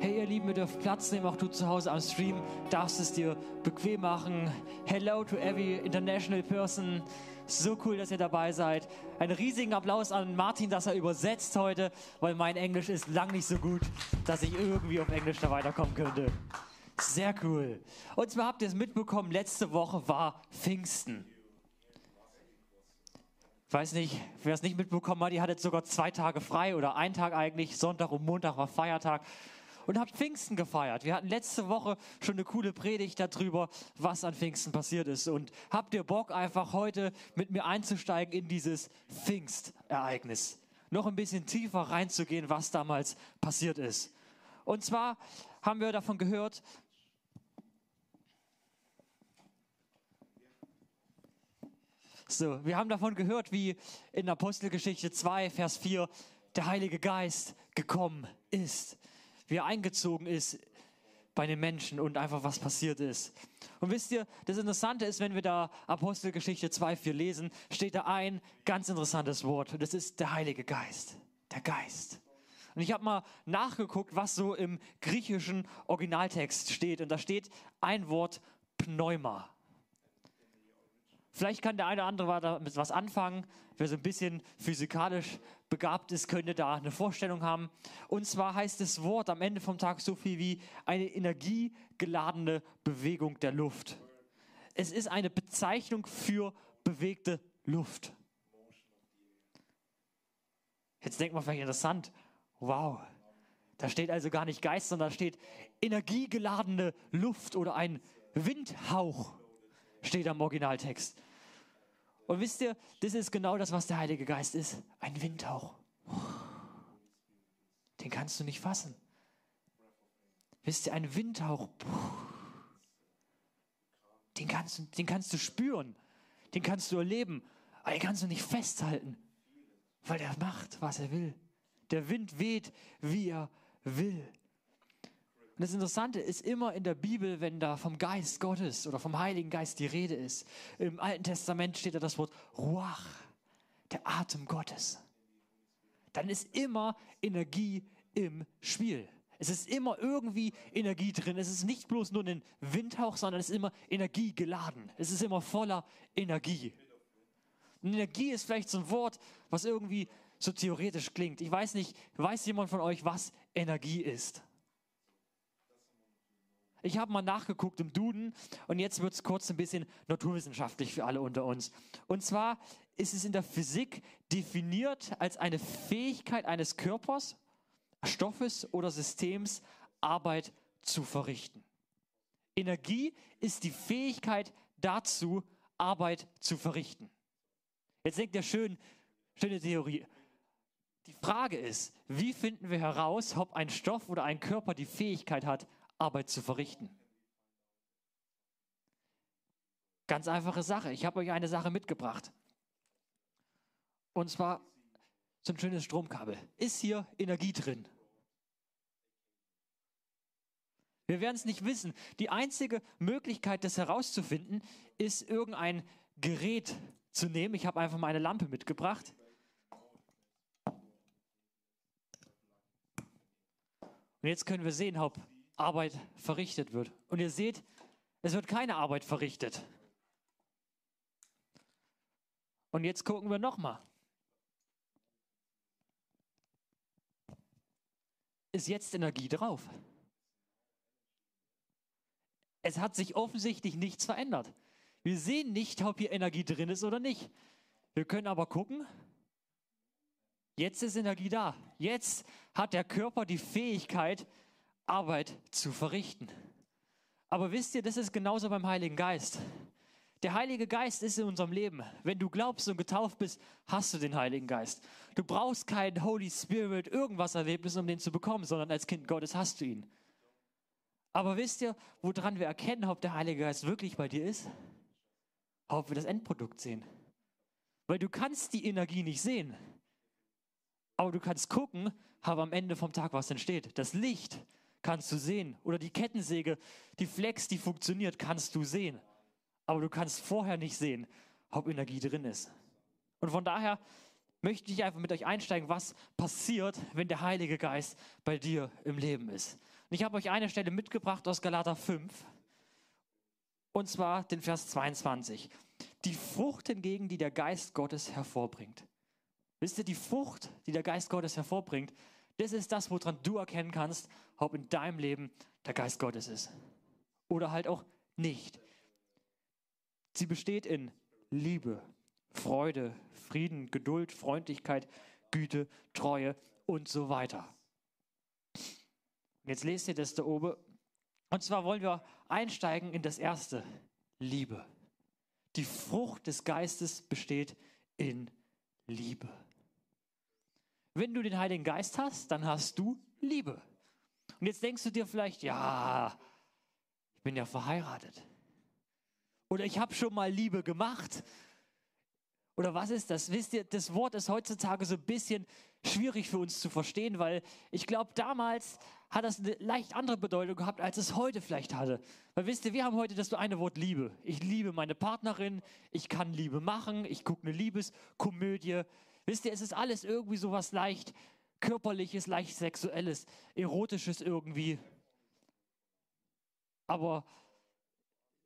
Hey ihr Lieben, ihr dürft Platz nehmen, auch du zu Hause am Stream, darfst es dir bequem machen. Hello to every international person. So cool, dass ihr dabei seid. Einen riesigen Applaus an Martin, dass er übersetzt heute, weil mein Englisch ist lang nicht so gut, dass ich irgendwie auf Englisch da weiterkommen könnte. Sehr cool. Und zwar habt ihr es mitbekommen, letzte Woche war Pfingsten. Weiß nicht, wer es nicht mitbekommen hat, ihr hattet sogar zwei Tage frei oder einen Tag eigentlich. Sonntag und Montag war Feiertag und habt Pfingsten gefeiert. Wir hatten letzte Woche schon eine coole Predigt darüber, was an Pfingsten passiert ist. Und habt ihr Bock, einfach heute mit mir einzusteigen in dieses Pfingstereignis? Noch ein bisschen tiefer reinzugehen, was damals passiert ist. Und zwar haben wir davon gehört, So, wir haben davon gehört, wie in Apostelgeschichte 2, Vers 4 der Heilige Geist gekommen ist wie er eingezogen ist bei den Menschen und einfach was passiert ist. Und wisst ihr, das Interessante ist, wenn wir da Apostelgeschichte 2, 4 lesen, steht da ein ganz interessantes Wort und das ist der Heilige Geist. Der Geist. Und ich habe mal nachgeguckt, was so im griechischen Originaltext steht und da steht ein Wort Pneuma. Vielleicht kann der eine oder andere damit was anfangen. Wer so ein bisschen physikalisch begabt ist, könnte da eine Vorstellung haben. Und zwar heißt das Wort am Ende vom Tag so viel wie eine energiegeladene Bewegung der Luft. Es ist eine Bezeichnung für bewegte Luft. Jetzt denkt man vielleicht interessant, wow, da steht also gar nicht Geist, sondern da steht energiegeladene Luft oder ein Windhauch steht am Originaltext. Und wisst ihr, das ist genau das, was der Heilige Geist ist. Ein Windhauch. Den kannst du nicht fassen. Wisst ihr, ein Windhauch. Den kannst, du, den kannst du spüren. Den kannst du erleben. Aber den kannst du nicht festhalten. Weil er macht, was er will. Der Wind weht, wie er will. Und das Interessante ist immer in der Bibel, wenn da vom Geist Gottes oder vom Heiligen Geist die Rede ist. Im Alten Testament steht da das Wort Ruach, der Atem Gottes. Dann ist immer Energie im Spiel. Es ist immer irgendwie Energie drin. Es ist nicht bloß nur ein Windhauch, sondern es ist immer Energie geladen. Es ist immer voller Energie. Und Energie ist vielleicht so ein Wort, was irgendwie so theoretisch klingt. Ich weiß nicht, weiß jemand von euch, was Energie ist? Ich habe mal nachgeguckt im Duden und jetzt wird es kurz ein bisschen naturwissenschaftlich für alle unter uns. Und zwar ist es in der Physik definiert als eine Fähigkeit eines Körpers, Stoffes oder Systems, Arbeit zu verrichten. Energie ist die Fähigkeit dazu, Arbeit zu verrichten. Jetzt denkt ihr schön, schöne Theorie. Die Frage ist, wie finden wir heraus, ob ein Stoff oder ein Körper die Fähigkeit hat, Arbeit zu verrichten. Ganz einfache Sache. Ich habe euch eine Sache mitgebracht. Und zwar so ein schönes Stromkabel. Ist hier Energie drin? Wir werden es nicht wissen. Die einzige Möglichkeit, das herauszufinden, ist irgendein Gerät zu nehmen. Ich habe einfach mal eine Lampe mitgebracht. Und jetzt können wir sehen, ob Arbeit verrichtet wird. Und ihr seht, es wird keine Arbeit verrichtet. Und jetzt gucken wir nochmal. Ist jetzt Energie drauf? Es hat sich offensichtlich nichts verändert. Wir sehen nicht, ob hier Energie drin ist oder nicht. Wir können aber gucken, jetzt ist Energie da. Jetzt hat der Körper die Fähigkeit, Arbeit zu verrichten. Aber wisst ihr, das ist genauso beim Heiligen Geist. Der Heilige Geist ist in unserem Leben. Wenn du glaubst und getauft bist, hast du den Heiligen Geist. Du brauchst keinen Holy Spirit, irgendwas Erlebnis, um den zu bekommen, sondern als Kind Gottes hast du ihn. Aber wisst ihr, woran wir erkennen, ob der Heilige Geist wirklich bei dir ist? Ob wir das Endprodukt sehen. Weil du kannst die Energie nicht sehen. Aber du kannst gucken, ob am Ende vom Tag was entsteht. Das Licht, kannst du sehen. Oder die Kettensäge, die Flex, die funktioniert, kannst du sehen. Aber du kannst vorher nicht sehen, ob Energie drin ist. Und von daher möchte ich einfach mit euch einsteigen, was passiert, wenn der Heilige Geist bei dir im Leben ist. Und ich habe euch eine Stelle mitgebracht aus Galater 5. Und zwar den Vers 22. Die Frucht hingegen, die der Geist Gottes hervorbringt. Wisst ihr, die Frucht, die der Geist Gottes hervorbringt, das ist das, woran du erkennen kannst, ob in deinem Leben der Geist Gottes ist. Oder halt auch nicht. Sie besteht in Liebe, Freude, Frieden, Geduld, Freundlichkeit, Güte, Treue und so weiter. Jetzt lest ihr das da oben. Und zwar wollen wir einsteigen in das erste, Liebe. Die Frucht des Geistes besteht in Liebe. Wenn du den Heiligen Geist hast, dann hast du Liebe. Und jetzt denkst du dir vielleicht, ja, ich bin ja verheiratet. Oder ich habe schon mal Liebe gemacht. Oder was ist das? Wisst ihr, das Wort ist heutzutage so ein bisschen schwierig für uns zu verstehen, weil ich glaube, damals hat das eine leicht andere Bedeutung gehabt, als es heute vielleicht hatte. Weil wisst ihr, wir haben heute das eine Wort Liebe. Ich liebe meine Partnerin, ich kann Liebe machen, ich gucke eine Liebeskomödie. Wisst ihr, es ist alles irgendwie so was leicht körperliches, leicht sexuelles, erotisches irgendwie. Aber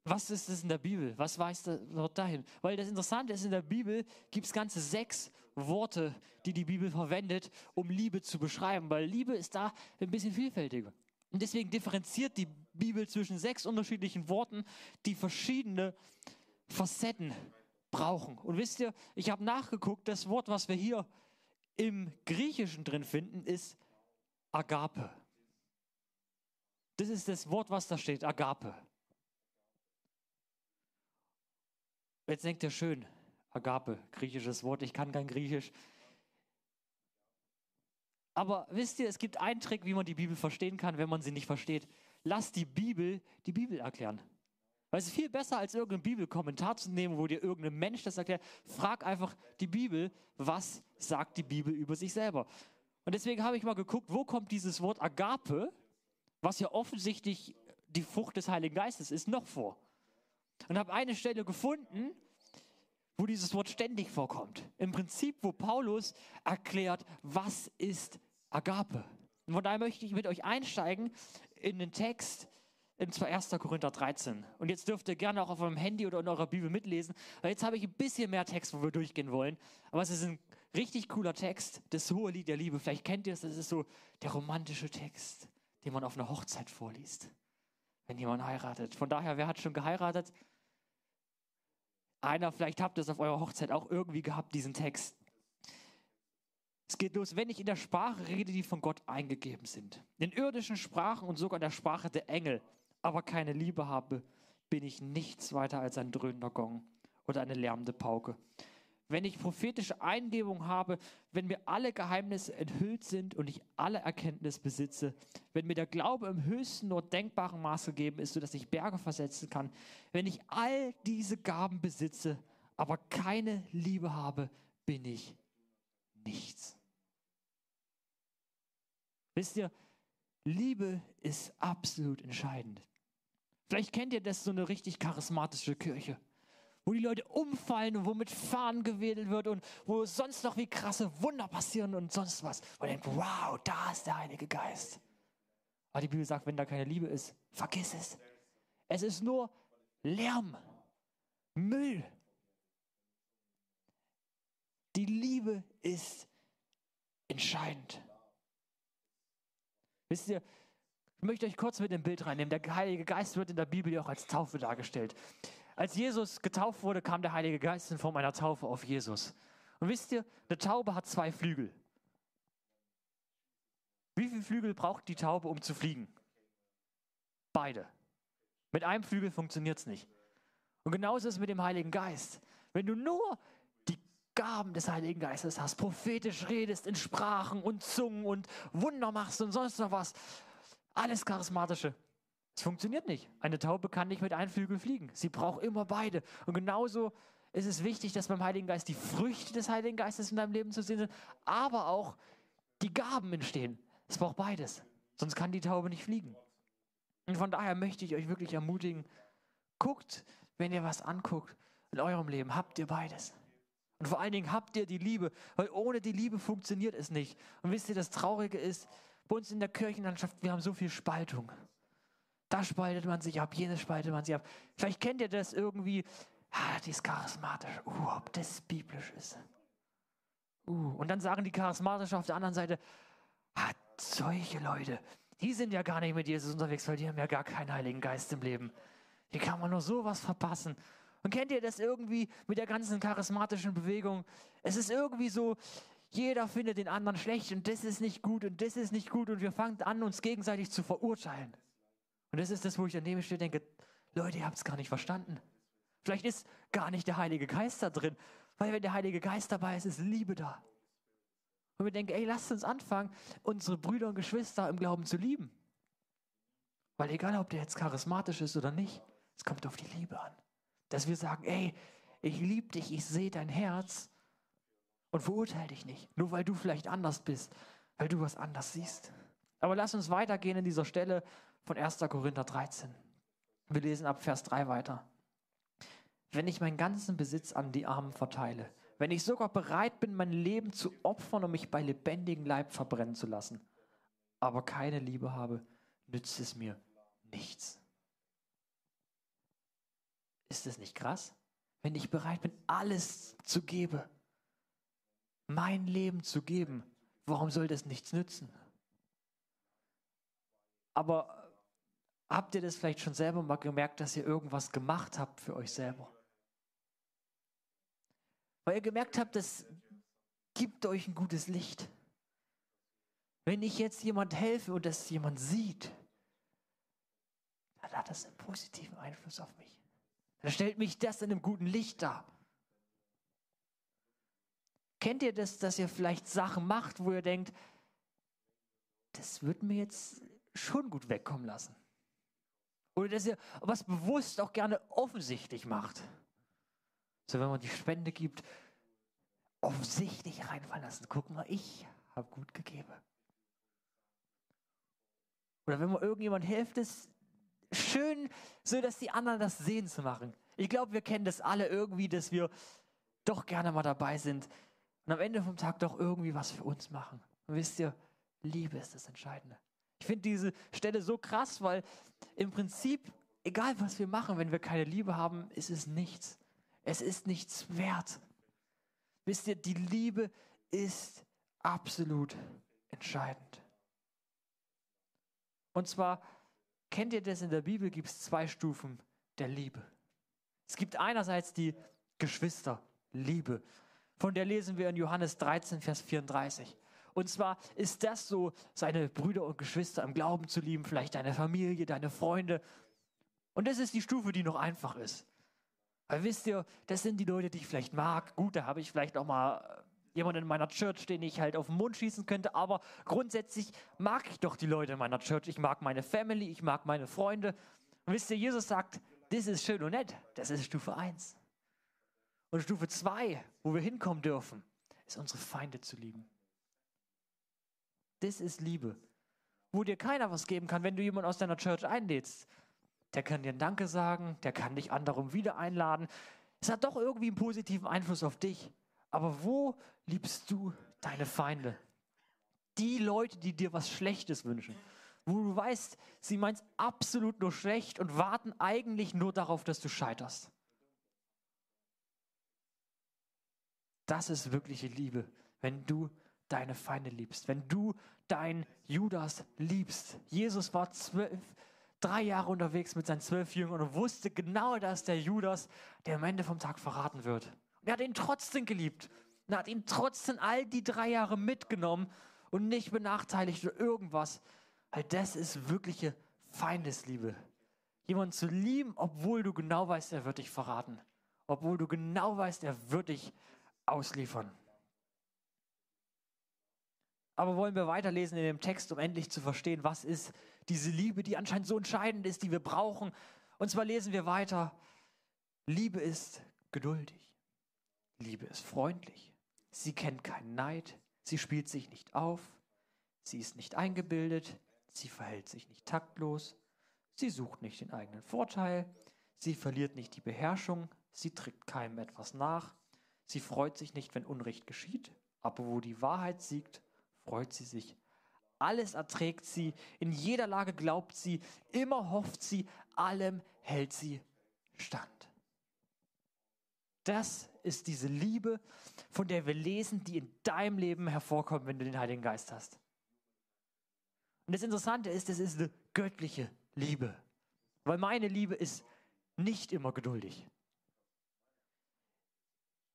was ist das in der Bibel? Was weist dort dahin? Weil das Interessante ist, in der Bibel gibt es ganze sechs Worte, die die Bibel verwendet, um Liebe zu beschreiben, weil Liebe ist da ein bisschen vielfältiger. Und deswegen differenziert die Bibel zwischen sechs unterschiedlichen Worten, die verschiedene Facetten brauchen. Und wisst ihr, ich habe nachgeguckt, das Wort, was wir hier im Griechischen drin finden, ist Agape. Das ist das Wort, was da steht, Agape. Jetzt denkt ihr schön, Agape, griechisches Wort, ich kann kein Griechisch. Aber wisst ihr, es gibt einen Trick, wie man die Bibel verstehen kann, wenn man sie nicht versteht. Lass die Bibel die Bibel erklären. Weil es ist viel besser, als irgendeinen Bibelkommentar zu nehmen, wo dir irgendein Mensch das erklärt. Frag einfach die Bibel, was sagt die Bibel über sich selber. Und deswegen habe ich mal geguckt, wo kommt dieses Wort Agape, was ja offensichtlich die Frucht des Heiligen Geistes ist, noch vor und habe eine Stelle gefunden, wo dieses Wort ständig vorkommt. Im Prinzip, wo Paulus erklärt, was ist Agape. Und von daher möchte ich mit euch einsteigen in den Text in 1. Korinther 13. Und jetzt dürft ihr gerne auch auf eurem Handy oder in eurer Bibel mitlesen, weil jetzt habe ich ein bisschen mehr Text, wo wir durchgehen wollen. Aber es ist ein richtig cooler Text, das hohe Lied der Liebe. Vielleicht kennt ihr es, das ist so der romantische Text, den man auf einer Hochzeit vorliest, wenn jemand heiratet. Von daher, wer hat schon geheiratet? Einer, vielleicht habt ihr es auf eurer Hochzeit auch irgendwie gehabt, diesen Text. Es geht los, wenn ich in der Sprache rede, die von Gott eingegeben sind. In irdischen Sprachen und sogar in der Sprache der Engel, aber keine Liebe habe, bin ich nichts weiter als ein dröhnender Gong oder eine lärmende Pauke wenn ich prophetische Eingebung habe, wenn mir alle Geheimnisse enthüllt sind und ich alle Erkenntnis besitze, wenn mir der Glaube im höchsten nur denkbaren Maße gegeben ist, sodass ich Berge versetzen kann, wenn ich all diese Gaben besitze, aber keine Liebe habe, bin ich nichts. Wisst ihr, Liebe ist absolut entscheidend. Vielleicht kennt ihr das so eine richtig charismatische Kirche wo die Leute umfallen und wo mit Fahnen gewedelt wird und wo sonst noch wie krasse Wunder passieren und sonst was. Und denkt, wow, da ist der Heilige Geist. Aber die Bibel sagt, wenn da keine Liebe ist, vergiss es. Es ist nur Lärm, Müll. Die Liebe ist entscheidend. Wisst ihr, ich möchte euch kurz mit dem Bild reinnehmen. Der Heilige Geist wird in der Bibel ja auch als Taufe dargestellt. Als Jesus getauft wurde, kam der Heilige Geist in Form einer Taufe auf Jesus. Und wisst ihr, eine Taube hat zwei Flügel. Wie viele Flügel braucht die Taube, um zu fliegen? Beide. Mit einem Flügel funktioniert es nicht. Und genauso ist es mit dem Heiligen Geist. Wenn du nur die Gaben des Heiligen Geistes hast, prophetisch redest in Sprachen und Zungen und Wunder machst und sonst noch was, alles Charismatische, es funktioniert nicht. Eine Taube kann nicht mit einem Flügel fliegen. Sie braucht immer beide. Und genauso ist es wichtig, dass beim Heiligen Geist die Früchte des Heiligen Geistes in deinem Leben zu sehen sind, aber auch die Gaben entstehen. Es braucht beides. Sonst kann die Taube nicht fliegen. Und von daher möchte ich euch wirklich ermutigen, guckt, wenn ihr was anguckt in eurem Leben, habt ihr beides. Und vor allen Dingen habt ihr die Liebe, weil ohne die Liebe funktioniert es nicht. Und wisst ihr, das Traurige ist, bei uns in der Kirchenlandschaft, wir haben so viel Spaltung. Da spaltet man sich ab, jenes spaltet man sich ab. Vielleicht kennt ihr das irgendwie, ah, die ist charismatisch, uh, ob das biblisch ist. Uh, und dann sagen die charismatisch auf der anderen Seite, ah, solche Leute, die sind ja gar nicht mit Jesus unterwegs, weil die haben ja gar keinen Heiligen Geist im Leben. Wie kann man nur sowas verpassen? Und kennt ihr das irgendwie mit der ganzen charismatischen Bewegung? Es ist irgendwie so, jeder findet den anderen schlecht und das ist nicht gut und das ist nicht gut und wir fangen an, uns gegenseitig zu verurteilen. Und das ist das, wo ich daneben stehe und denke, Leute, ihr habt es gar nicht verstanden. Vielleicht ist gar nicht der Heilige Geist da drin, weil wenn der Heilige Geist dabei ist, ist Liebe da. Und wir denken, ey, lasst uns anfangen, unsere Brüder und Geschwister im Glauben zu lieben. Weil egal, ob der jetzt charismatisch ist oder nicht, es kommt auf die Liebe an. Dass wir sagen, ey, ich liebe dich, ich sehe dein Herz und verurteile dich nicht, nur weil du vielleicht anders bist, weil du was anders siehst. Aber lass uns weitergehen in dieser Stelle von 1. Korinther 13. Wir lesen ab Vers 3 weiter. Wenn ich meinen ganzen Besitz an die Armen verteile, wenn ich sogar bereit bin, mein Leben zu opfern, um mich bei lebendigem Leib verbrennen zu lassen, aber keine Liebe habe, nützt es mir nichts. Ist es nicht krass? Wenn ich bereit bin, alles zu geben, mein Leben zu geben, warum soll das nichts nützen? Aber habt ihr das vielleicht schon selber mal gemerkt, dass ihr irgendwas gemacht habt für euch selber? Weil ihr gemerkt habt, das gibt euch ein gutes Licht. Wenn ich jetzt jemand helfe und das jemand sieht, dann hat das einen positiven Einfluss auf mich. Dann stellt mich das in einem guten Licht dar. Kennt ihr das, dass ihr vielleicht Sachen macht, wo ihr denkt, das wird mir jetzt schon gut wegkommen lassen? Oder dass ihr was bewusst auch gerne offensichtlich macht. So, wenn man die Spende gibt, offensichtlich reinfallen lassen. Guck mal, ich habe gut gegeben. Oder wenn man irgendjemand hilft, es schön, so dass die anderen das sehen zu machen. Ich glaube, wir kennen das alle irgendwie, dass wir doch gerne mal dabei sind und am Ende vom Tag doch irgendwie was für uns machen. Und wisst ihr, Liebe ist das Entscheidende. Ich finde diese Stelle so krass, weil im Prinzip, egal was wir machen, wenn wir keine Liebe haben, ist es nichts. Es ist nichts wert. Wisst ihr, die Liebe ist absolut entscheidend. Und zwar Kennt ihr das? In der Bibel gibt es zwei Stufen der Liebe. Es gibt einerseits die Geschwisterliebe. Von der lesen wir in Johannes 13, Vers 34. Und zwar ist das so, seine Brüder und Geschwister im Glauben zu lieben, vielleicht deine Familie, deine Freunde. Und das ist die Stufe, die noch einfach ist. Weil wisst ihr, das sind die Leute, die ich vielleicht mag. Gut, da habe ich vielleicht auch mal jemand in meiner Church, den ich halt auf den Mund schießen könnte, aber grundsätzlich mag ich doch die Leute in meiner Church. Ich mag meine Family, ich mag meine Freunde. Und wisst ihr, Jesus sagt, das ist schön und nett. Das ist Stufe 1. Und Stufe 2, wo wir hinkommen dürfen, ist unsere Feinde zu lieben. Das ist Liebe. Wo dir keiner was geben kann, wenn du jemanden aus deiner Church einlädst. Der kann dir ein Danke sagen, der kann dich anderem wieder einladen. Es hat doch irgendwie einen positiven Einfluss auf dich. Aber wo liebst du deine Feinde? Die Leute, die dir was Schlechtes wünschen. Wo du weißt, sie meint es absolut nur schlecht und warten eigentlich nur darauf, dass du scheiterst. Das ist wirkliche Liebe, wenn du deine Feinde liebst, wenn du dein Judas liebst. Jesus war zwölf, drei Jahre unterwegs mit seinen zwölf Jüngern und wusste genau, dass der Judas, der am Ende vom Tag verraten wird. Und er hat ihn trotzdem geliebt. Und er hat ihn trotzdem all die drei Jahre mitgenommen und nicht benachteiligt oder irgendwas. Weil das ist wirkliche Feindesliebe. Jemanden zu lieben, obwohl du genau weißt, er wird dich verraten. Obwohl du genau weißt, er wird dich ausliefern. Aber wollen wir weiterlesen in dem Text, um endlich zu verstehen, was ist diese Liebe, die anscheinend so entscheidend ist, die wir brauchen. Und zwar lesen wir weiter. Liebe ist geduldig. Liebe ist freundlich. Sie kennt keinen Neid. Sie spielt sich nicht auf. Sie ist nicht eingebildet. Sie verhält sich nicht taktlos. Sie sucht nicht den eigenen Vorteil. Sie verliert nicht die Beherrschung. Sie trägt keinem etwas nach. Sie freut sich nicht, wenn Unrecht geschieht. Aber wo die Wahrheit siegt, freut sie sich alles erträgt sie, in jeder Lage glaubt sie, immer hofft sie, allem hält sie stand. Das ist diese Liebe, von der wir lesen, die in deinem Leben hervorkommt, wenn du den Heiligen Geist hast. Und das Interessante ist, es ist eine göttliche Liebe. Weil meine Liebe ist nicht immer geduldig.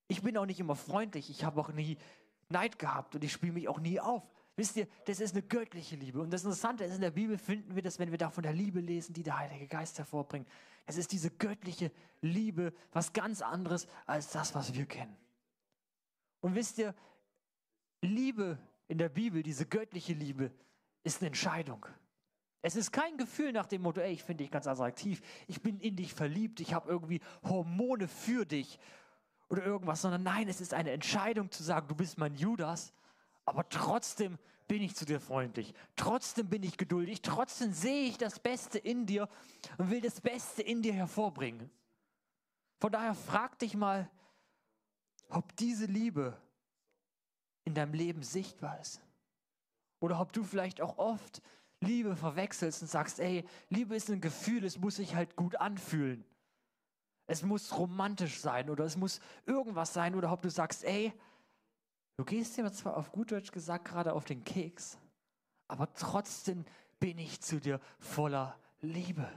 Ich bin auch nicht immer freundlich. Ich habe auch nie Neid gehabt und ich spiele mich auch nie auf. Wisst ihr, das ist eine göttliche Liebe. Und das Interessante ist, in der Bibel finden wir das, wenn wir da von der Liebe lesen, die der Heilige Geist hervorbringt. Es ist diese göttliche Liebe, was ganz anderes als das, was wir kennen. Und wisst ihr, Liebe in der Bibel, diese göttliche Liebe, ist eine Entscheidung. Es ist kein Gefühl nach dem Motto, ey, ich finde dich ganz attraktiv, ich bin in dich verliebt, ich habe irgendwie Hormone für dich oder irgendwas, sondern nein, es ist eine Entscheidung zu sagen, du bist mein Judas, aber trotzdem bin ich zu dir freundlich, trotzdem bin ich geduldig, trotzdem sehe ich das Beste in dir und will das Beste in dir hervorbringen. Von daher frag dich mal, ob diese Liebe in deinem Leben sichtbar ist. Oder ob du vielleicht auch oft Liebe verwechselst und sagst, ey, Liebe ist ein Gefühl, es muss sich halt gut anfühlen. Es muss romantisch sein oder es muss irgendwas sein oder ob du sagst, ey, du gehst dir zwar auf gut Deutsch gesagt gerade auf den Keks, aber trotzdem bin ich zu dir voller Liebe.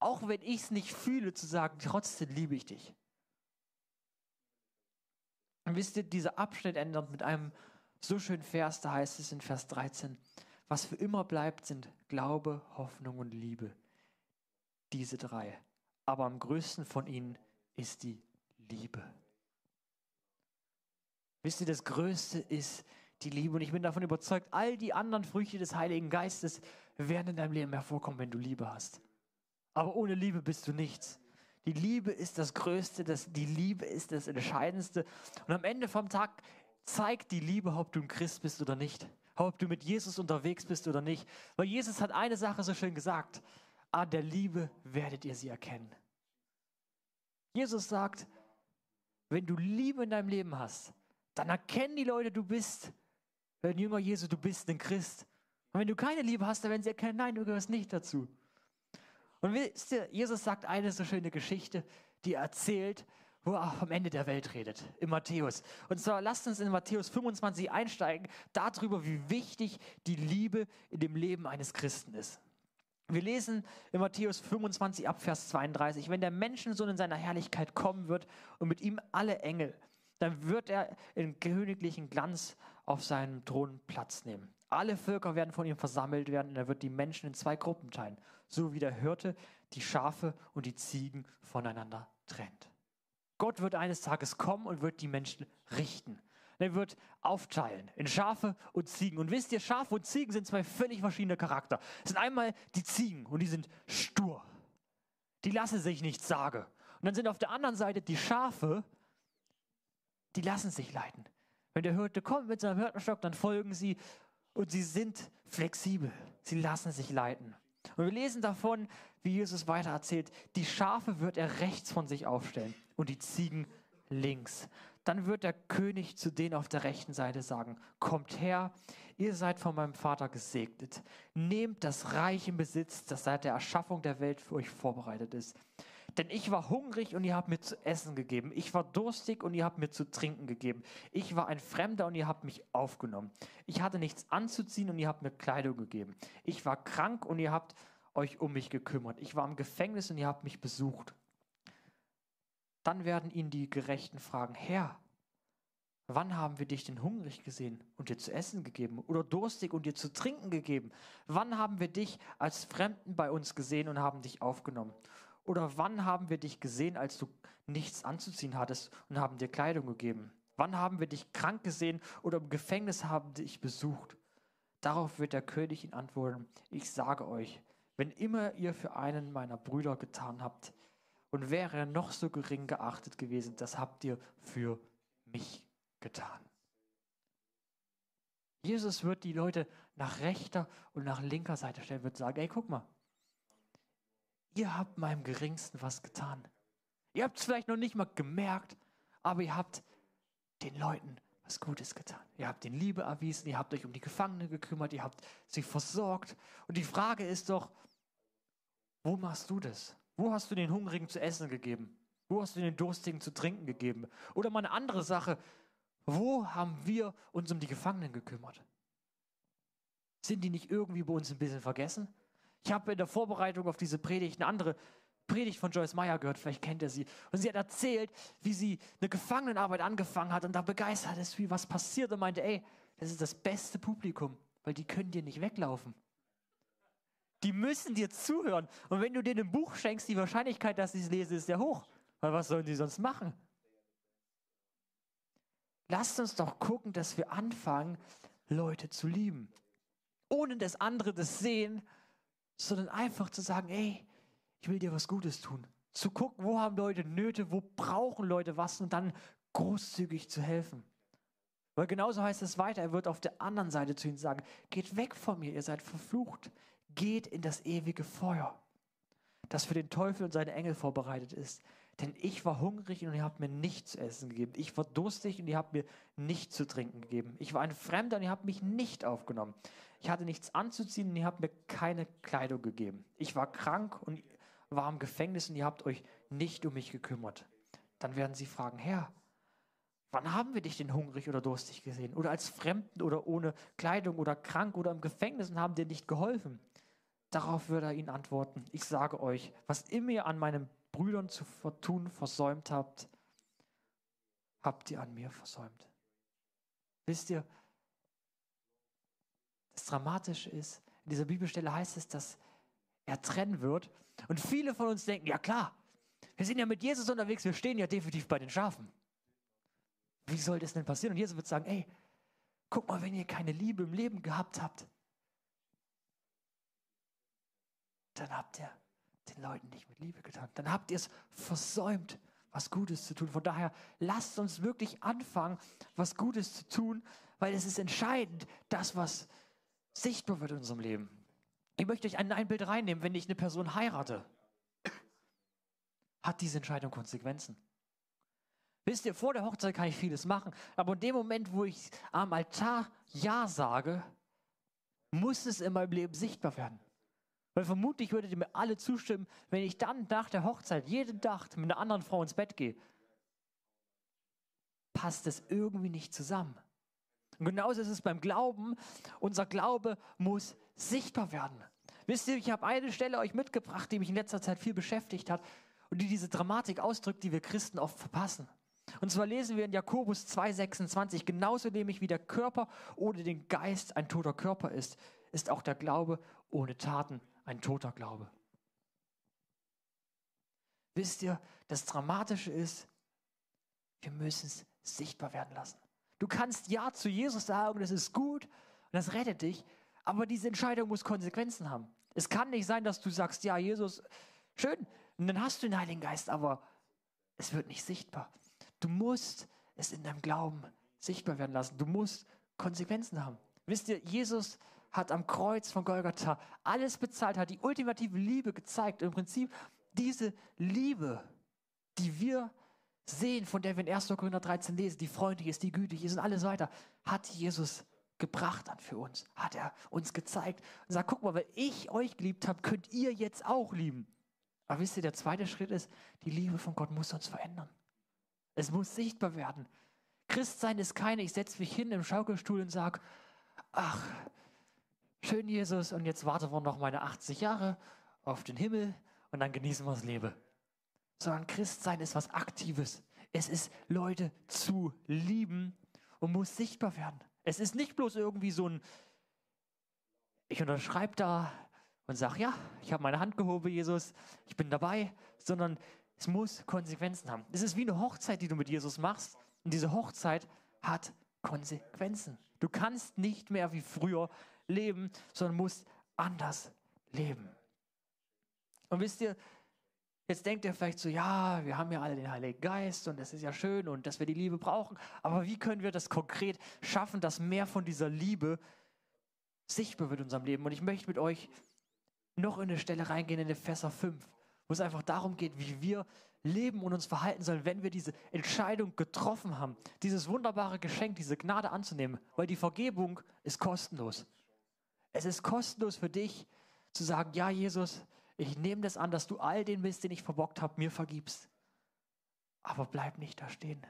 Auch wenn ich es nicht fühle, zu sagen, trotzdem liebe ich dich. Und wisst ihr, dieser Abschnitt ändert mit einem so schönen Vers, da heißt es in Vers 13, was für immer bleibt, sind Glaube, Hoffnung und Liebe. Diese drei. Aber am größten von ihnen ist die Liebe. Wisst ihr, das Größte ist die Liebe. Und ich bin davon überzeugt, all die anderen Früchte des Heiligen Geistes werden in deinem Leben hervorkommen, wenn du Liebe hast. Aber ohne Liebe bist du nichts. Die Liebe ist das Größte, das, die Liebe ist das Entscheidendste. Und am Ende vom Tag zeigt die Liebe, ob du ein Christ bist oder nicht. Ob du mit Jesus unterwegs bist oder nicht. Weil Jesus hat eine Sache so schön gesagt. An der Liebe werdet ihr sie erkennen. Jesus sagt, wenn du Liebe in deinem Leben hast, dann erkennen die Leute, du bist ein Jünger Jesu, du bist ein Christ. Und wenn du keine Liebe hast, dann werden sie erkennen, nein, du gehörst nicht dazu. Und wisst ihr, Jesus sagt eine so schöne Geschichte, die er erzählt, wo er vom Ende der Welt redet, in Matthäus. Und zwar lasst uns in Matthäus 25 einsteigen, darüber, wie wichtig die Liebe in dem Leben eines Christen ist. Wir lesen in Matthäus 25 ab Vers 32, wenn der Menschensohn in seiner Herrlichkeit kommen wird und mit ihm alle Engel, dann wird er in königlichen Glanz auf seinem Thron Platz nehmen. Alle Völker werden von ihm versammelt werden und er wird die Menschen in zwei Gruppen teilen, so wie der Hirte die Schafe und die Ziegen voneinander trennt. Gott wird eines Tages kommen und wird die Menschen richten. Er wird aufteilen in Schafe und Ziegen. Und wisst ihr, Schafe und Ziegen sind zwei völlig verschiedene Charakter. Es sind einmal die Ziegen und die sind stur. Die lassen sich nichts sagen. Und dann sind auf der anderen Seite die Schafe, die lassen sich leiten. Wenn der Hirte kommt mit seinem Hirtenstock, dann folgen sie und sie sind flexibel. Sie lassen sich leiten. Und wir lesen davon, wie Jesus weiter erzählt, die Schafe wird er rechts von sich aufstellen und die Ziegen links. Dann wird der König zu denen auf der rechten Seite sagen, kommt her, ihr seid von meinem Vater gesegnet. Nehmt das Reich in Besitz, das seit der Erschaffung der Welt für euch vorbereitet ist. Denn ich war hungrig und ihr habt mir zu essen gegeben. Ich war durstig und ihr habt mir zu trinken gegeben. Ich war ein Fremder und ihr habt mich aufgenommen. Ich hatte nichts anzuziehen und ihr habt mir Kleidung gegeben. Ich war krank und ihr habt euch um mich gekümmert. Ich war im Gefängnis und ihr habt mich besucht. Dann werden ihn die Gerechten fragen, Herr, wann haben wir dich denn hungrig gesehen und dir zu essen gegeben oder durstig und dir zu trinken gegeben? Wann haben wir dich als Fremden bei uns gesehen und haben dich aufgenommen? Oder wann haben wir dich gesehen, als du nichts anzuziehen hattest und haben dir Kleidung gegeben? Wann haben wir dich krank gesehen oder im Gefängnis haben dich besucht? Darauf wird der König ihn antworten, ich sage euch, wenn immer ihr für einen meiner Brüder getan habt, und wäre er noch so gering geachtet gewesen, das habt ihr für mich getan. Jesus wird die Leute nach rechter und nach linker Seite stellen, wird sagen, ey, guck mal, ihr habt meinem Geringsten was getan. Ihr habt es vielleicht noch nicht mal gemerkt, aber ihr habt den Leuten was Gutes getan. Ihr habt den Liebe erwiesen, ihr habt euch um die Gefangenen gekümmert, ihr habt sie versorgt. Und die Frage ist doch, wo machst du das? Wo hast du den Hungrigen zu essen gegeben? Wo hast du den Durstigen zu trinken gegeben? Oder mal eine andere Sache, wo haben wir uns um die Gefangenen gekümmert? Sind die nicht irgendwie bei uns ein bisschen vergessen? Ich habe in der Vorbereitung auf diese Predigt eine andere Predigt von Joyce Meyer gehört, vielleicht kennt ihr sie. Und sie hat erzählt, wie sie eine Gefangenenarbeit angefangen hat und da begeistert ist, wie was passiert und meinte, ey, das ist das beste Publikum, weil die können dir nicht weglaufen. Die müssen dir zuhören. Und wenn du denen ein Buch schenkst, die Wahrscheinlichkeit, dass sie es lesen, ist sehr hoch. Weil was sollen die sonst machen? Lasst uns doch gucken, dass wir anfangen, Leute zu lieben. Ohne dass andere das sehen, sondern einfach zu sagen, ey, ich will dir was Gutes tun. Zu gucken, wo haben Leute Nöte, wo brauchen Leute was und dann großzügig zu helfen. Weil genauso heißt es weiter, er wird auf der anderen Seite zu ihnen sagen, geht weg von mir, ihr seid verflucht, geht in das ewige Feuer, das für den Teufel und seine Engel vorbereitet ist. Denn ich war hungrig und ihr habt mir nichts zu essen gegeben. Ich war durstig und ihr habt mir nichts zu trinken gegeben. Ich war ein Fremder und ihr habt mich nicht aufgenommen. Ich hatte nichts anzuziehen und ihr habt mir keine Kleidung gegeben. Ich war krank und war im Gefängnis und ihr habt euch nicht um mich gekümmert. Dann werden sie fragen, Herr, wann haben wir dich denn hungrig oder durstig gesehen? Oder als Fremden oder ohne Kleidung oder krank oder im Gefängnis und haben dir nicht geholfen? Darauf würde er ihnen antworten, ich sage euch, was immer ihr an meinen Brüdern zu tun versäumt habt, habt ihr an mir versäumt. Wisst ihr, das Dramatische ist, in dieser Bibelstelle heißt es, dass er trennen wird. Und viele von uns denken, ja klar, wir sind ja mit Jesus unterwegs, wir stehen ja definitiv bei den Schafen. Wie soll das denn passieren? Und Jesus wird sagen, ey, guck mal, wenn ihr keine Liebe im Leben gehabt habt, dann habt ihr den Leuten nicht mit Liebe getan. Dann habt ihr es versäumt, was Gutes zu tun. Von daher lasst uns wirklich anfangen, was Gutes zu tun, weil es ist entscheidend, das, was sichtbar wird in unserem Leben. Ich möchte euch ein, Bild reinnehmen, wenn ich eine Person heirate, hat diese Entscheidung Konsequenzen. Wisst ihr, vor der Hochzeit kann ich vieles machen, aber in dem Moment, wo ich am Altar Ja sage, muss es in meinem Leben sichtbar werden. Weil vermutlich würdet ihr mir alle zustimmen, wenn ich dann nach der Hochzeit jeden Tag mit einer anderen Frau ins Bett gehe, passt es irgendwie nicht zusammen. Und genauso ist es beim Glauben. Unser Glaube muss sichtbar werden. Wisst ihr, ich habe eine Stelle euch mitgebracht, die mich in letzter Zeit viel beschäftigt hat und die diese Dramatik ausdrückt, die wir Christen oft verpassen. Und zwar lesen wir in Jakobus 2,26, genauso nämlich wie der Körper ohne den Geist ein toter Körper ist, ist auch der Glaube ohne Taten ein toter Glaube. Wisst ihr, das Dramatische ist, wir müssen es sichtbar werden lassen. Du kannst Ja zu Jesus sagen, das ist gut und das rettet dich, aber diese Entscheidung muss Konsequenzen haben. Es kann nicht sein, dass du sagst, ja, Jesus, schön, und dann hast du den Heiligen Geist, aber es wird nicht sichtbar. Du musst es in deinem Glauben sichtbar werden lassen. Du musst Konsequenzen haben. Wisst ihr, Jesus hat am Kreuz von Golgatha alles bezahlt, hat die ultimative Liebe gezeigt. Im Prinzip diese Liebe, die wir sehen, von der wir in 1. Korinther 13 lesen, die freundlich ist, die gütig ist und alles weiter, hat Jesus gebracht dann für uns, hat er uns gezeigt und sagt, guck mal, weil ich euch geliebt habe, könnt ihr jetzt auch lieben. Aber wisst ihr, der zweite Schritt ist, die Liebe von Gott muss uns verändern. Es muss sichtbar werden. Christsein ist keine, ich setze mich hin im Schaukelstuhl und sage, ach, schön Jesus, und jetzt warten wir noch meine 80 Jahre auf den Himmel und dann genießen wir das Leben. Sondern Christsein ist was Aktives. Es ist Leute zu lieben und muss sichtbar werden. Es ist nicht bloß irgendwie so ein, ich unterschreibe da und sage, ja, ich habe meine Hand gehoben, Jesus, ich bin dabei, sondern es muss Konsequenzen haben. Es ist wie eine Hochzeit, die du mit Jesus machst. Und diese Hochzeit hat Konsequenzen. Du kannst nicht mehr wie früher leben, sondern musst anders leben. Und wisst ihr, jetzt denkt ihr vielleicht so, ja, wir haben ja alle den Heiligen Geist und das ist ja schön und dass wir die Liebe brauchen, aber wie können wir das konkret schaffen, dass mehr von dieser Liebe sichtbar wird in unserem Leben? Und ich möchte mit euch noch in eine Stelle reingehen, in Epheser 5, wo es einfach darum geht, wie wir leben und uns verhalten sollen, wenn wir diese Entscheidung getroffen haben, dieses wunderbare Geschenk, diese Gnade anzunehmen, weil die Vergebung ist kostenlos. Es ist kostenlos für dich zu sagen, ja Jesus, ich nehme das an, dass du all den Mist, den ich verbockt habe, mir vergibst. Aber bleib nicht da stehen.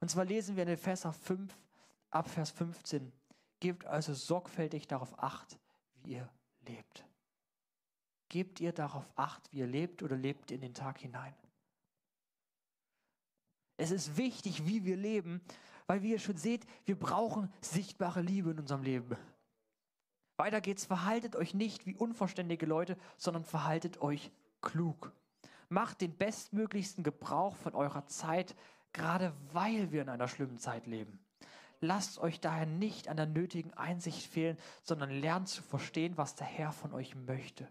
Und zwar lesen wir in Epheser 5, ab Vers 15. Gebt also sorgfältig darauf acht, wie ihr lebt. Gebt ihr darauf acht, wie ihr lebt oder lebt in den Tag hinein? Es ist wichtig, wie wir leben, weil wie ihr schon seht, wir brauchen sichtbare Liebe in unserem Leben. Weiter geht's, verhaltet euch nicht wie unverständige Leute, sondern verhaltet euch klug. Macht den bestmöglichsten Gebrauch von eurer Zeit, gerade weil wir in einer schlimmen Zeit leben. Lasst euch daher nicht an der nötigen Einsicht fehlen, sondern lernt zu verstehen, was der Herr von euch möchte.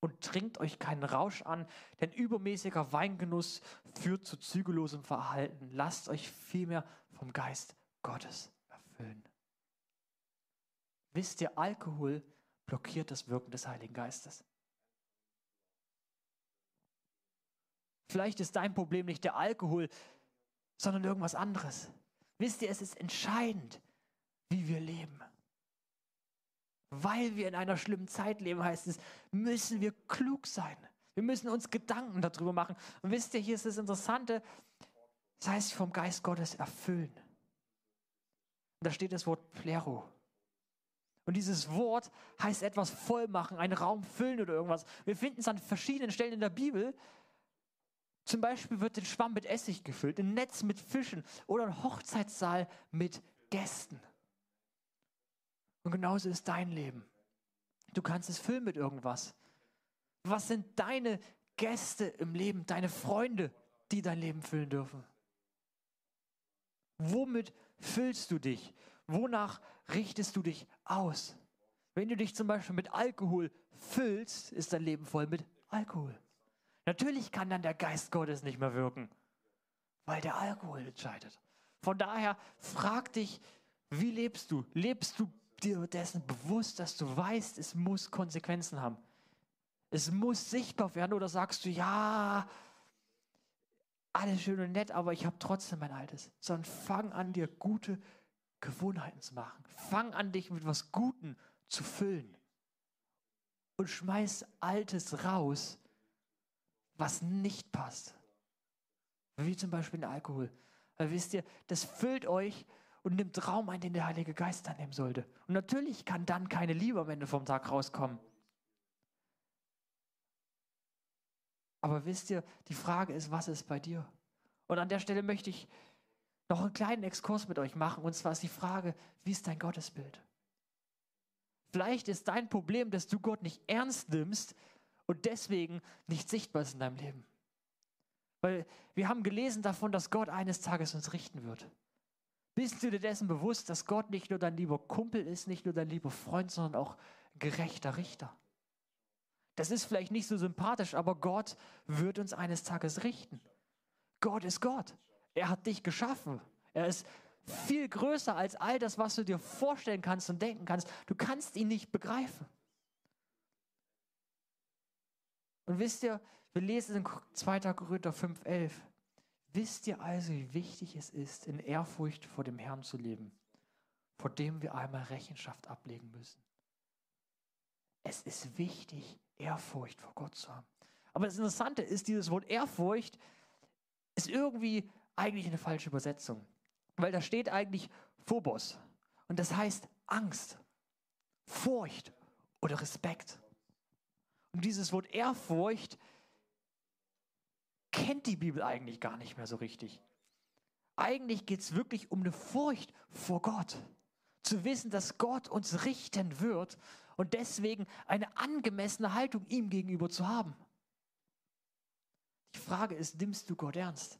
Und trinkt euch keinen Rausch an, denn übermäßiger Weingenuss führt zu zügellosem Verhalten. Lasst euch vielmehr vom Geist Gottes erfüllen. Wisst ihr, Alkohol blockiert das Wirken des Heiligen Geistes. Vielleicht ist dein Problem nicht der Alkohol, sondern irgendwas anderes. Wisst ihr, es ist entscheidend, wie wir leben. Weil wir in einer schlimmen Zeit leben, heißt es, müssen wir klug sein. Wir müssen uns Gedanken darüber machen. Und wisst ihr, hier ist das Interessante, das heißt vom Geist Gottes erfüllen. Und da steht das Wort Plero. Und dieses Wort heißt etwas voll machen, einen Raum füllen oder irgendwas. Wir finden es an verschiedenen Stellen in der Bibel. Zum Beispiel wird ein Schwamm mit Essig gefüllt, ein Netz mit Fischen oder ein Hochzeitssaal mit Gästen. Und genauso ist dein Leben. Du kannst es füllen mit irgendwas. Was sind deine Gäste im Leben, deine Freunde, die dein Leben füllen dürfen? Womit füllst du dich? Wonach richtest du dich aus? Wenn du dich zum Beispiel mit Alkohol füllst, ist dein Leben voll mit Alkohol. Natürlich kann dann der Geist Gottes nicht mehr wirken, weil der Alkohol entscheidet. Von daher frag dich, wie lebst du? Lebst du dir dessen bewusst, dass du weißt, es muss Konsequenzen haben? Es muss sichtbar werden oder sagst du, ja, alles schön und nett, aber ich habe trotzdem mein Altes. Sondern fang an, dir gute Gewohnheiten zu machen. Fang an, dich mit was Guten zu füllen. Und schmeiß Altes raus, was nicht passt. Wie zum Beispiel den Alkohol. Weil wisst ihr, das füllt euch und nimmt Raum ein, den der Heilige Geist annehmen sollte. Und natürlich kann dann keine Liebe am Ende vom Tag rauskommen. Aber wisst ihr, die Frage ist, was ist bei dir? Und an der Stelle möchte ich noch einen kleinen Exkurs mit euch machen. Und zwar ist die Frage, wie ist dein Gottesbild? Vielleicht ist dein Problem, dass du Gott nicht ernst nimmst und deswegen nicht sichtbar ist in deinem Leben. Weil wir haben gelesen davon, dass Gott eines Tages uns richten wird. Bist du dir dessen bewusst, dass Gott nicht nur dein lieber Kumpel ist, nicht nur dein lieber Freund, sondern auch gerechter Richter? Das ist vielleicht nicht so sympathisch, aber Gott wird uns eines Tages richten. Gott ist Gott. Er hat dich geschaffen. Er ist viel größer als all das, was du dir vorstellen kannst und denken kannst. Du kannst ihn nicht begreifen. Und wisst ihr, wir lesen in 2. Korinther 5,11. Wisst ihr also, wie wichtig es ist, in Ehrfurcht vor dem Herrn zu leben, vor dem wir einmal Rechenschaft ablegen müssen? Es ist wichtig, Ehrfurcht vor Gott zu haben. Aber das Interessante ist, dieses Wort Ehrfurcht ist irgendwie eigentlich eine falsche Übersetzung, weil da steht eigentlich Phobos und das heißt Angst, Furcht oder Respekt. Und dieses Wort Ehrfurcht kennt die Bibel eigentlich gar nicht mehr so richtig. Eigentlich geht es wirklich um eine Furcht vor Gott. Zu wissen, dass Gott uns richten wird und deswegen eine angemessene Haltung ihm gegenüber zu haben. Die Frage ist, nimmst du Gott ernst?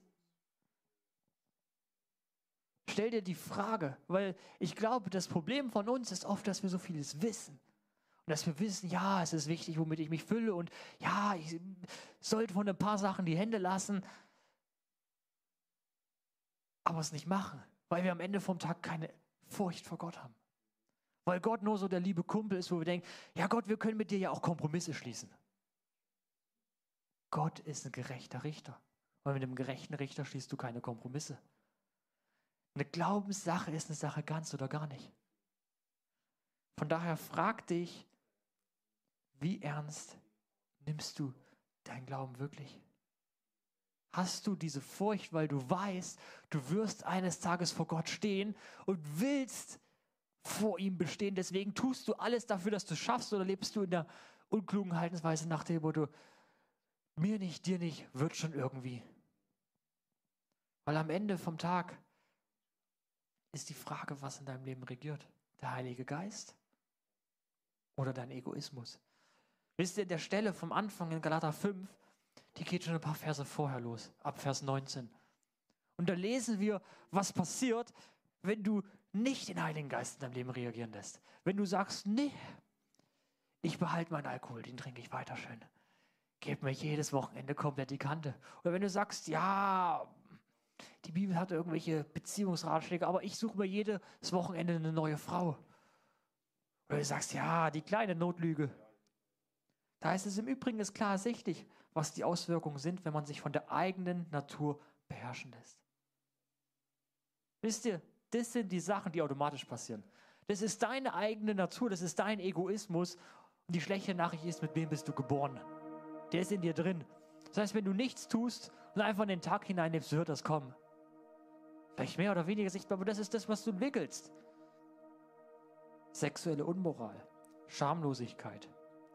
Stell dir die Frage, weil ich glaube, das Problem von uns ist oft, dass wir so vieles wissen. Und dass wir wissen, ja, es ist wichtig, womit ich mich fülle und ja, ich sollte von ein paar Sachen die Hände lassen, aber es nicht machen, weil wir am Ende vom Tag keine Furcht vor Gott haben. Weil Gott nur so der liebe Kumpel ist, wo wir denken, ja Gott, wir können mit dir ja auch Kompromisse schließen. Gott ist ein gerechter Richter. Und mit einem gerechten Richter schließt du keine Kompromisse. Eine Glaubenssache ist eine Sache ganz oder gar nicht. Von daher frag dich, wie ernst nimmst du deinen Glauben wirklich? Hast du diese Furcht, weil du weißt, du wirst eines Tages vor Gott stehen und willst vor ihm bestehen. Deswegen tust du alles dafür, dass du es schaffst oder lebst du in der unklugen Haltensweise nach dem Motto, mir nicht, dir nicht, wird schon irgendwie. Weil am Ende vom Tag ist die Frage, was in deinem Leben regiert. Der Heilige Geist oder dein Egoismus. Wisst ihr, der Stelle vom Anfang in Galater 5, die geht schon ein paar Verse vorher los, ab Vers 19. Und da lesen wir, was passiert, wenn du nicht den Heiligen Geist in deinem Leben reagieren lässt. Wenn du sagst, nee, ich behalte meinen Alkohol, den trinke ich weiter schön. Gib mir jedes Wochenende komplett die Kante. Oder wenn du sagst, ja, die Bibel hat irgendwelche Beziehungsratschläge, aber ich suche mir jedes Wochenende eine neue Frau. Oder du sagst, ja, die kleine Notlüge. Da ist es im Übrigen ist klar ersichtlich, was die Auswirkungen sind, wenn man sich von der eigenen Natur beherrschen lässt. Wisst ihr, das sind die Sachen, die automatisch passieren. Das ist deine eigene Natur, das ist dein Egoismus. Und die schlechte Nachricht ist, mit wem bist du geboren? Der ist in dir drin. Das heißt, wenn du nichts tust und einfach in den Tag hineinnimmst, wird das kommen. Vielleicht mehr oder weniger sichtbar, aber das ist das, was du entwickelst. Sexuelle Unmoral, Schamlosigkeit,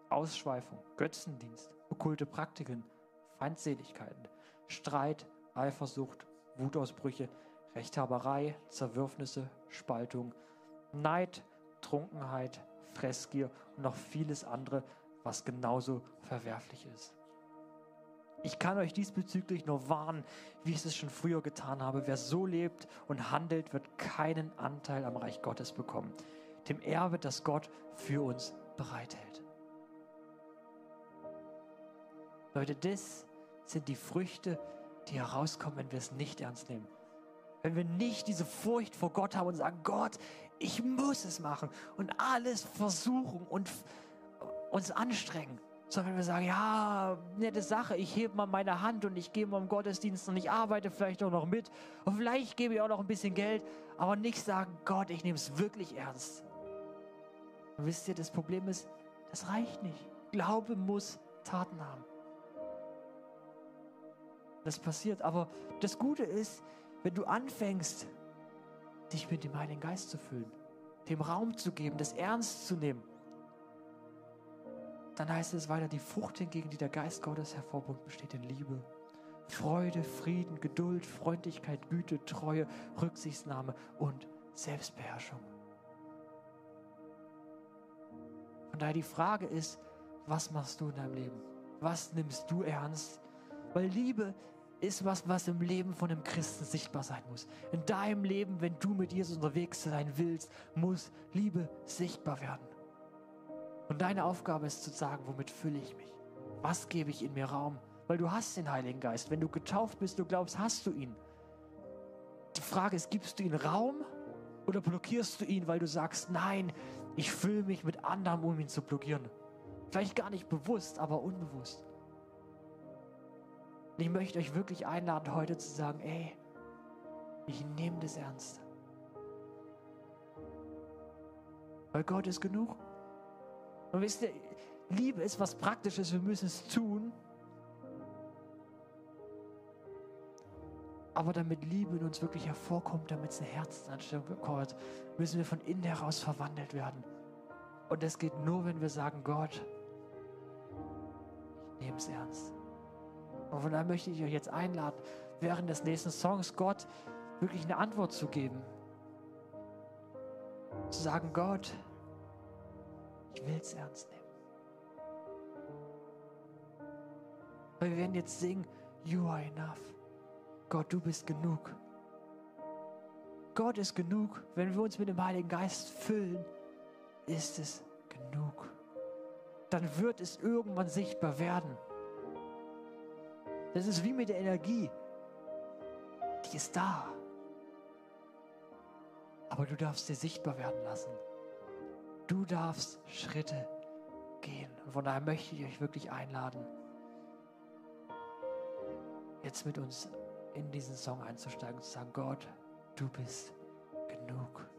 Ausschweifung, Götzendienst, okkulte Praktiken, Feindseligkeiten, Streit, Eifersucht, Wutausbrüche, Rechthaberei, Zerwürfnisse, Spaltung, Neid, Trunkenheit, Fressgier und noch vieles andere, was genauso verwerflich ist. Ich kann euch diesbezüglich nur warnen, wie ich es schon früher getan habe. Wer so lebt und handelt, wird keinen Anteil am Reich Gottes bekommen, dem Erbe, das Gott für uns bereithält. Leute, das sind die Früchte, die herauskommen, wenn wir es nicht ernst nehmen. Wenn wir nicht diese Furcht vor Gott haben und sagen, Gott, ich muss es machen und alles versuchen und uns anstrengen, sondern wenn wir sagen, ja, nette Sache, ich hebe mal meine Hand und ich gehe mal im Gottesdienst und ich arbeite vielleicht auch noch mit und vielleicht gebe ich auch noch ein bisschen Geld, aber nicht sagen, Gott, ich nehme es wirklich ernst. Und wisst ihr, das Problem ist, das reicht nicht. Glaube muss Taten haben. Das passiert, aber das Gute ist, wenn du anfängst, dich mit dem Heiligen Geist zu füllen, dem Raum zu geben, das ernst zu nehmen, dann heißt es weiter, die Frucht hingegen, die der Geist Gottes hervorbringt, besteht in Liebe, Freude, Frieden, Geduld, Freundlichkeit, Güte, Treue, Rücksichtsnahme und Selbstbeherrschung. Von daher die Frage ist, was machst du in deinem Leben? Was nimmst du ernst? Weil Liebe ist was, was im Leben von einem Christen sichtbar sein muss. In deinem Leben, wenn du mit Jesus unterwegs sein willst, muss Liebe sichtbar werden. Und deine Aufgabe ist zu sagen, womit fülle ich mich? Was gebe ich in mir Raum? Weil du hast den Heiligen Geist. Wenn du getauft bist, du glaubst, hast du ihn. Die Frage ist, gibst du ihn Raum oder blockierst du ihn, weil du sagst, nein, ich fülle mich mit anderem, um ihn zu blockieren? Vielleicht gar nicht bewusst, aber unbewusst. Und ich möchte euch wirklich einladen, heute zu sagen, ey, ich nehme das ernst. Weil Gott ist genug. Und wisst ihr, Liebe ist was Praktisches, wir müssen es tun. Aber damit Liebe in uns wirklich hervorkommt, damit es eine Herzenanstellung bekommt, müssen wir von innen heraus verwandelt werden. Und das geht nur, wenn wir sagen, Gott, ich nehme es ernst. Und von daher möchte ich euch jetzt einladen, während des nächsten Songs Gott wirklich eine Antwort zu geben. Zu sagen, Gott, ich will es ernst nehmen. Weil wir werden jetzt singen, You are enough. Gott, du bist genug. Gott ist genug. Wenn wir uns mit dem Heiligen Geist füllen, ist es genug. Dann wird es irgendwann sichtbar werden. Das ist wie mit der Energie. Die ist da. Aber du darfst sie sichtbar werden lassen. Du darfst Schritte gehen. Und von daher möchte ich euch wirklich einladen, jetzt mit uns in diesen Song einzusteigen und zu sagen, Gott, du bist genug.